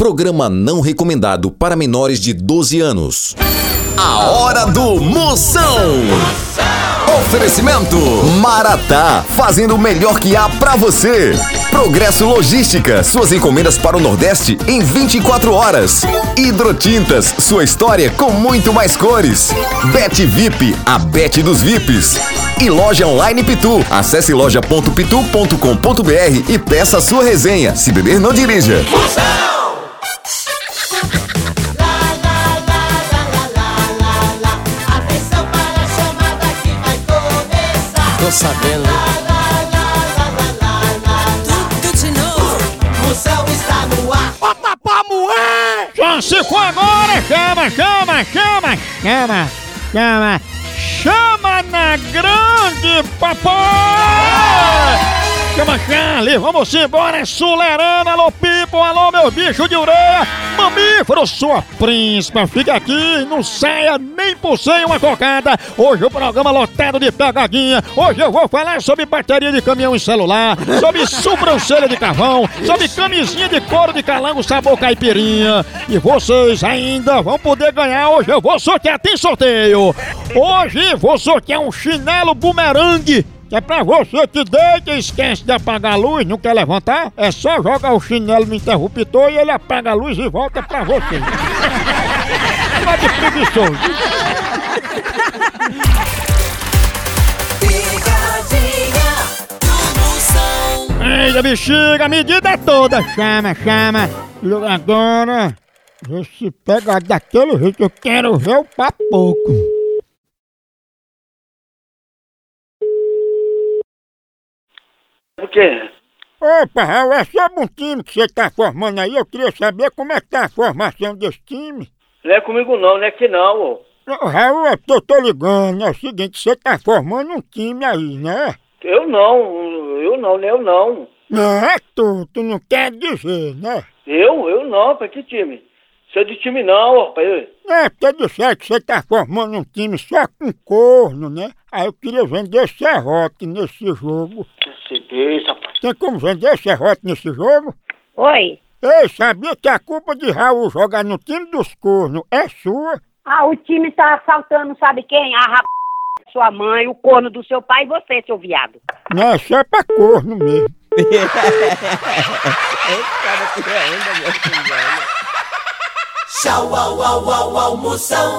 Programa não recomendado para menores de 12 anos. A hora do Moção. Oferecimento Maratá, fazendo o melhor que há pra você. Progresso Logística, suas encomendas para o Nordeste em 24 horas. Hidrotintas, sua história com muito mais cores. Bet VIP, a Bet dos VIPs. E loja online Pitu. Acesse loja.pitu.com.br e peça sua resenha. Se beber, não dirija. Atenção Tô sabendo. Tudo de novo. O céu está no ar. Bota pra moer! Já se for agora, chama, chama, chama, chama, chama, chama na grande papai! Chama Charlie, vamos embora, Sulerana, alô Pipo, alô meu bicho de ureia, mamífero, sua príncipa, fica aqui, não saia nem por sem uma cocada, hoje o programa lotado de pegadinha, hoje eu vou falar sobre bateria de caminhão e celular, sobre sobrancelha de carvão, sobre camisinha de couro de calango sabor caipirinha, e vocês ainda vão poder ganhar, hoje eu vou sortear, tem sorteio, hoje vou sortear um chinelo bumerangue, é pra você que deita e esquece de apagar a luz, não quer levantar? É só jogar o chinelo no interruptor e ele apaga a luz e volta pra você. Tá de preguiçoso. Eita, bexiga, a medida é toda. Chama, chama. Agora, vê se pega daquele jeito. Eu quero ver o papoco. O quê? Opa, Raul, é sobre um time que você tá formando aí. Eu queria saber como é que tá a formação desse time. Não é comigo não, não é que não, ô. Ô, Raul, é eu tô ligando. É o seguinte, você tá formando um time aí, né? Eu não, eu não, nem eu não. Não é tu, tu não quer dizer, né? Eu? Eu não, pra que time? Sou de time não, pai. É, porque disser que você tá formando um time só com corno, né? Aí eu queria vender serrote nesse jogo. Cacete, rapaz. Tem como vender serrote nesse jogo? Oi. Ei, sabia que a culpa de Raul jogar no time dos cornos é sua? Ah, o time tá assaltando, sabe quem? A rap... sua mãe, o corno do seu pai e você, seu viado. Não, é só pra corno mesmo. Tchau, au, au, au, au, Moção.